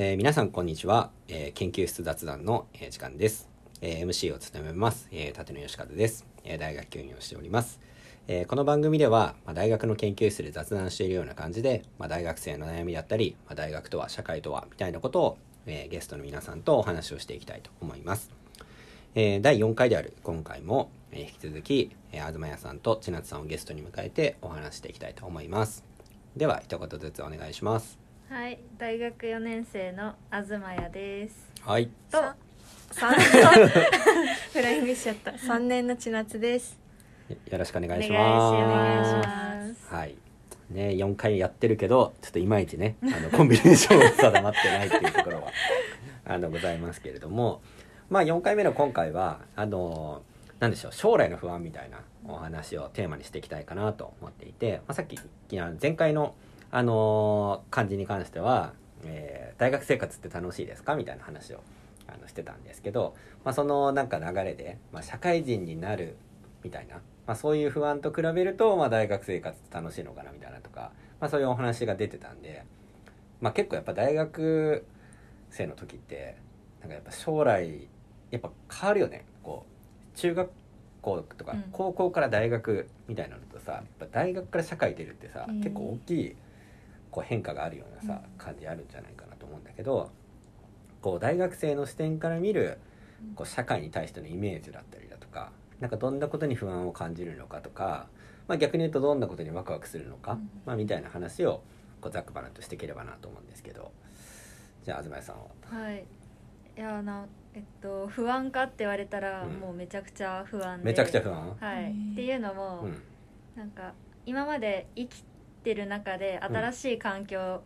えー皆さんこんにちは、えー研究室雑談の、えー時間です、えー MC を務めます、えー立野義和です、えー大学教員をしております、えーこの番組では、まあ、大学の研究室で雑談しているような感じで、まあ、大学生の悩みだったり、まあ、大学とは社会とはみたいなことを、えーゲストの皆さんとお話をしていきたいと思います。えー第4回である今回も、えー引き続き、えー、東谷さんと千夏さんをゲストに迎えてお話していきたいと思います。では一言ずつお願いします。はい、大学4年生の東谷です。はい。と、三 フライングしちゃった三年の千夏です。よろしくお願いしお願ますいします。はい。ね4回やってるけどちょっといまいちねあのコンビネーション定まってないっていうところは あのございますけれども。まあ4回目の今回はあのなんでしょう将来の不安みたいなお話をテーマにしていきたいかなと思っていて、まあ、さっきいや前回のあの感じに関しては、えー大学生活って楽しいですかみたいな話をあのしてたんですけど、まあ、そのなんか流れで、まあ、社会人になるみたいな、まあ、そういう不安と比べると、まあ、大学生活って楽しいのかなみたいなとか、まあ、そういうお話が出てたんで、まあ、結構やっぱ大学生の時ってなんかやっぱ将来やっぱ変わるよね。こう中学校とかうん。高校から大学みたいなのとさ、やっぱ大学から社会出るってさ、うん。結構大きいこう変化があるようなさ、感じあるんじゃないかなと思うんだけどこう大学生の視点から見るこう社会に対してのイメージだったりだとかなんかどんなことに不安を感じるのかとか、まあ、逆に言うとどんなことにワクワクするのか、うんまあ、みたいな話をこうざっくばらんとしていければなと思うんですけどじゃあ東さんは？はい。いやなえっと不安かって言われたら、うんもうめちゃくちゃ不安で。めちゃくちゃ不安、はい。っていうのも、うんなんか今まで生きてる中で新しい環境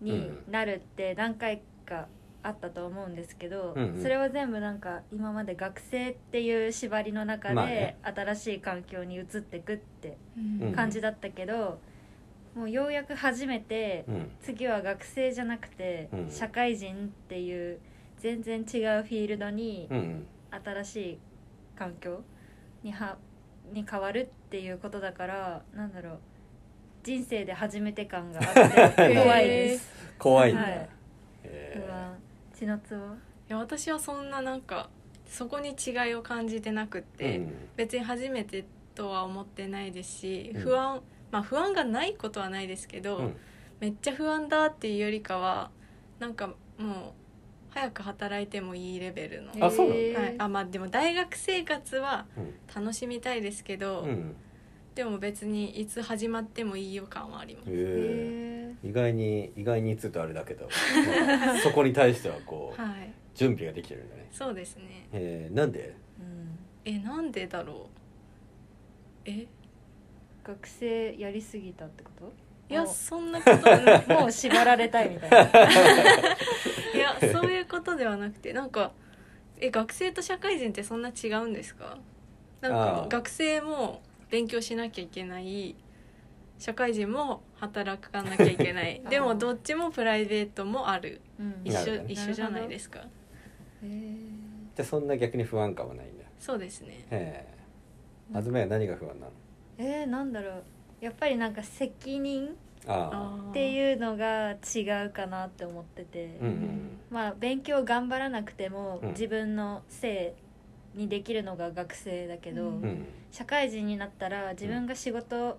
になるって何回かあったと思うんですけど、うんうん。それは全部なんか今まで学生っていう縛りの中で、新しい環境に移ってくってうん。感じだったけど、もうようやく初めて、うん。次は学生じゃなくて、うん。社会人っていう全然違うフィールドに新しい環境にはに変わるっていうことだからなんだろう人生で初めて感があって 怖いです。怖いんだ、はい。えー。不安血のつをいや私はそんななんかそこに違いを感じてなくって、うん。別に初めてとは思ってないですし、うん。不安まあ不安がないことはないですけど、うん。めっちゃ不安だっていうよりかはなんかもう早く働いてもいいレベルの、あそうなの？はい、あまあでも大学生活はうん。楽しみたいですけど、うんでも別にいつ始まってもいい予感はあります、えへー。意外に意外につうとあれだけど そこに対してはこう はい。準備ができてるんだね、そうですね。えー。なんで？ーうん。えなんでだろう？え？学生やりすぎたってこと？いやもそんなこと もう縛られたいみたいな。いやそういうことではなくてなんかえ学生と社会人ってそんな違うんですか？なんあかー。学生も勉強しなきゃいけない。社会人も働かなきゃいけない。でもどっちもプライベートもある。うん。一緒一緒じゃないですか。へー。じゃあそんな逆に不安感はないんだそうですね。ええ東は何が不安なの？えー、なんだろう。やっぱりなんか責任っていうのが違うかなって思ってて、うんうん。まあ勉強頑張らなくてもうん。自分のせいにできるのが学生だけど、うん。うん。社会人になったら自分が仕事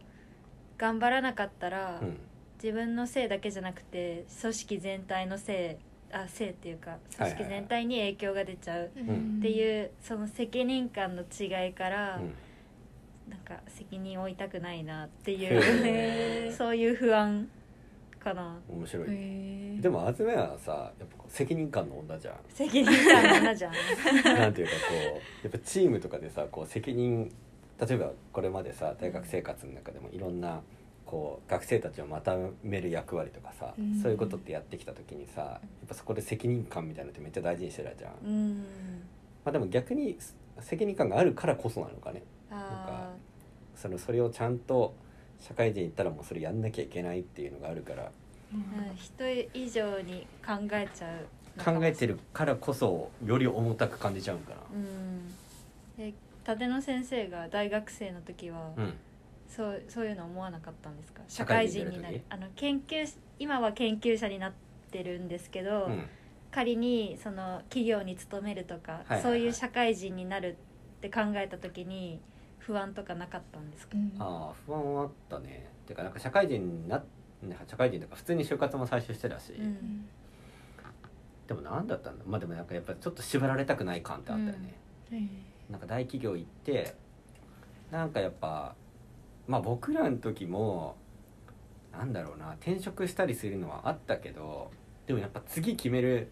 頑張らなかったら、うん。自分のせいだけじゃなくて組織全体のせいあせいっていうか組織全体に影響が出ちゃうん。っていうその責任感の違いから、うん。なんか責任を負いたくないなっていへう そういう不安かな。面白い、へでも東はさやっぱ責任感の女じゃん。責任感なじゃん。なんていうかこうやっぱチームとかでさこう責任例えばこれまでさ大学生活の中でもいろんなこう学生たちをまとめる役割とかさ、うん。そういうことってやってきた時にさやっぱそこで責任感みたいなのってめっちゃ大事にしてるじゃん、まうん。あ、でも逆に責任感があるからこそなのかね。あそのそれをちゃんと社会人行ったらもうそれやんなきゃいけないっていうのがあるから。ーうん人以上に考えちゃう考えてるからこそより重たく感じちゃうんかうん。で立野先生が大学生の時は、なうん。そうそういうの思わなかったんですか？社社会会人になる時？なるあの研究今は研究者になってるんですけど、うん。仮にその企業に勤めるとか、はいはい。そういう社会人になるって考えた時に不安とかなかったんですか、ああ不安はあったね。てかなんか社会人にな社会人とか普通に就活も最初してたし、うん。でも何だったんだ？まあでもなんかやっぱちょっと縛られたくない感ってあったよね、なんか大企業行ってなんかやっぱまあ僕らの時もなんだろうな転職したりするのはあったけどでもやっぱ次決める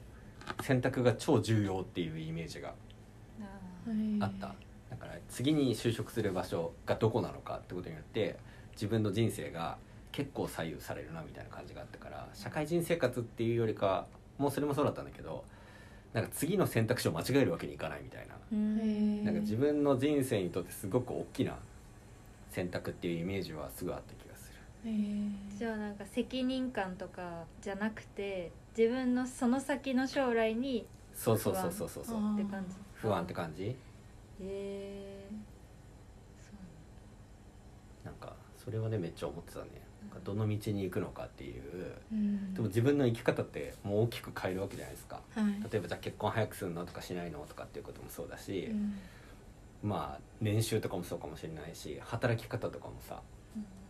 選択が超重要っていうイメージがあっただから次に就職する場所がどこなのかってことによって自分の人生が結構左右されるなみたいな感じがあったから社会人生活っていうよりかもうそれもそうだったんだけどなんか次の選択肢を間違えるわけにいかないみたいな。うん。なんか自分の人生にとってすごく大きな選択っていうイメージはすぐあった気がする。じゃあなんか責任感とかじゃなくて自分のその先の将来にそうそうそうそうそうそう。あー。って感じ。不安って感じへえなんかそれはねめっちゃ思ってたね。なんかどの道に行くのかっていう。うん。でも自分の生き方ってもう大きく変えるわけじゃないですか。はい。例えばじゃあ結婚早くするのとかしないのとかっていうこともそうだし、うん。まあ年収とかもそうかもしれないし働き方とかもさ、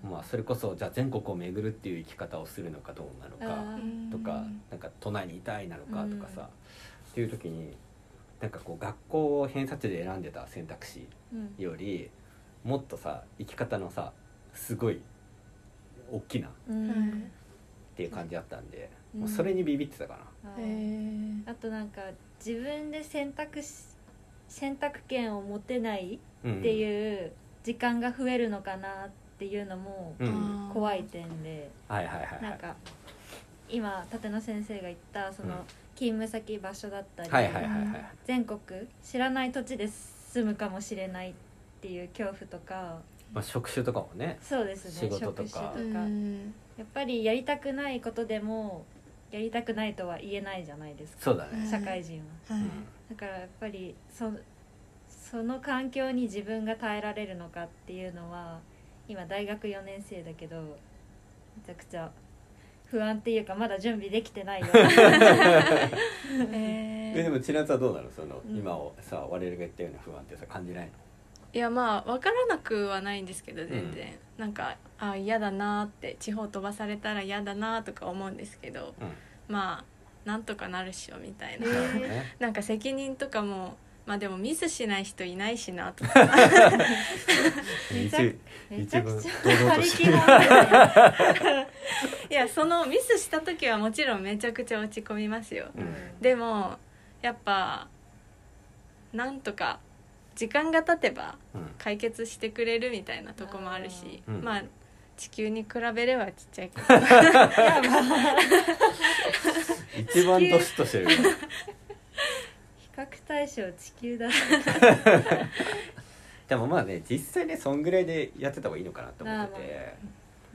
まあそれこそじゃあ全国を巡るっていう生き方をするのかどうなのかあとかなんか都内にいたいなのかとかさ、っていう時になんかこう学校を偏差値で選んでた選択肢うん。よりもっとさ生き方のさすごい大きなっていう感じだったんで、うん。もうそれにビビってたかな。ああとなんか自分で選択し選択権を持てないうん。っていう時間が増えるのかなっていうのも怖い点で、はいはいはいはい。なんか今立野先生が言ったそのうん勤務先場所だったり、はいはいはいはい。全国知らない土地で住むかもしれないっていう恐怖とか。まあ職種とかもねそうですね仕事とか。職種とか。うん。やっぱりやりたくないことでもやりたくないとは言えないじゃないですかそうだね、社会人は。はい。だからやっぱりそその環境に自分が耐えられるのかっていうのは今大学4年生だけどめちゃくちゃ不安っていうかまだ準備できてないよ。ええでも千夏はどうなの？その、うん。今をさ我々が言ったような不安ってさ感じないの？いやまあ分からなくはないんですけど全然、なんかあ嫌だなーって地方飛ばされたら嫌だなーとか思うんですけどうん。まあなんとかなるっしょみたいな、ねなるほどね。なんか責任とかもまあでもミスしない人いないしなとか。めちゃ一めちゃくちゃ張り切として。るらんでいやそのミスした時はもちろんめちゃくちゃ落ち込みますよ。うん。でもやっぱなんとか時間が経てばうん。解決してくれるみたいなとこもあるし、うん。まあ地球に比べればちっちゃいけど。一番年としてる。比 較対象地球だ。し でもまあね実際ねそんぐらいでやってた方がいいのかなと思ってて、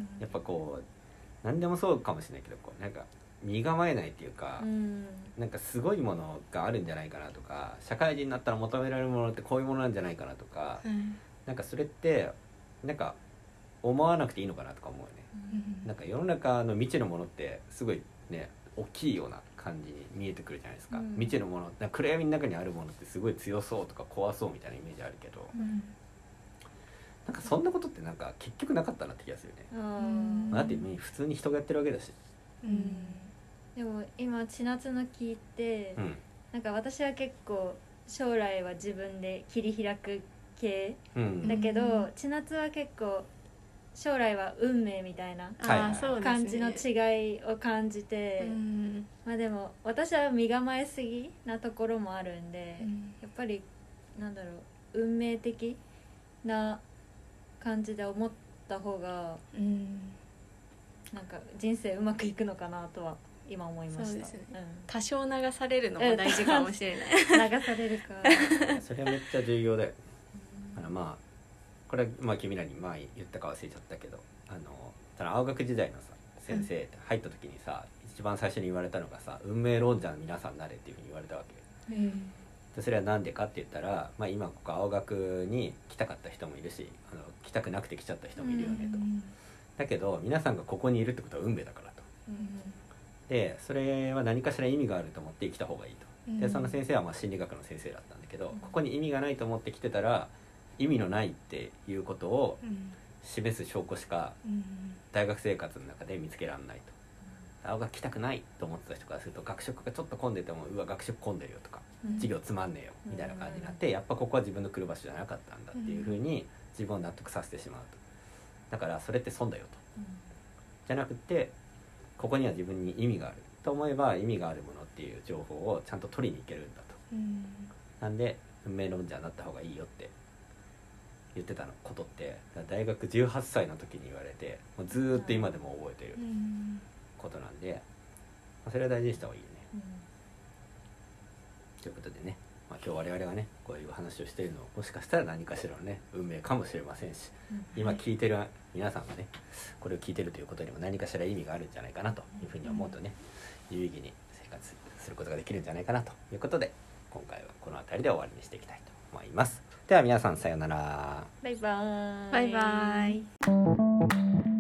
あやっぱこう何でもそうかもしれないけどこうなんか身構えないっていうか、うん。なんかすごいものがあるんじゃないかなとか社会人になったら求められるものってこういうものなんじゃないかなとか、なんかそれってなんか思わなくていいのかなとか思うよね。なんか世の中の未知のものってすごいね大きいような感じに見えてくるじゃないですか、うん。未知のものな暗闇の中にあるものってすごい強そうとか怖そうみたいなイメージあるけど、なんかそんなことってなんか結局なかったなって気がするね、あうん。ーだってね普通に人がやってるわけだし、うん。でも今千夏の聞いて、うん。なんか私は結構将来は自分で切り開く系うん。だけど、うん千夏は結構将来は運命みたいな感じの違いを感じて、うん。まあでも私は身構えすぎなところもあるんで、やっぱりなんだろう運命的な感じで思った方がうん。なんか人生うまくいくのかなとは今思いました。そうですね。多少流されるのも大事かもしれない。うん、流されるか。それはめっちゃ重要だよ。ねあのまあこれはまあ君らに前言ったか忘れちゃったけどあのただ青学時代のさ先生って入った時にさ、一番最初に言われたのがさ「運命論者の皆さんなれ」っていうふうに言われたわけでそれは何でかって言ったら、まあ、今ここ青学に来たかった人もいるしあの来たくなくて来ちゃった人もいるよねと、だけど皆さんがここにいるってことは運命だからと。でそれは何かしら意味があると思って生きた方がいいと。でその先生はまあ心理学の先生だったんだけど、うん。ここに意味がないと思って来てたら意味のないっていうことをうん示す証拠しかうん。大学生活の中で見つけられないと。青が来たくないと思ってた人からすると学食がちょっと混んでてもうわ学食混んでるよとかうん。授業つまんねえよみたいな感じになってやっぱここは自分の来る場所じゃなかったんだっていうふうに自分を納得させてしまうと。だからそれって損だよと。じゃなくてここには自分に意味があると思えば意味があるものっていう情報をちゃんと取りに行けるんだと。うん。なんで運命論者になった方がいいよって言ってたのことって大学18歳の時に言われてもうずーっと今でも覚えてるうんことなんで、まあ、それは大事にした方がいいよね。うん。ということでね、まあ、今日我々がねこういう話をしているのはもしかしたら何かしらのね運命かもしれませんし今聞いてる皆さんがねこれを聞いてるということにも何かしら意味があるんじゃないかなというふうに思うとね有意義に生活することができるんじゃないかなということで今回はこの辺りで終わりにしていきたいと思いますでは皆さんさようなら。バイバーイ。バイバイ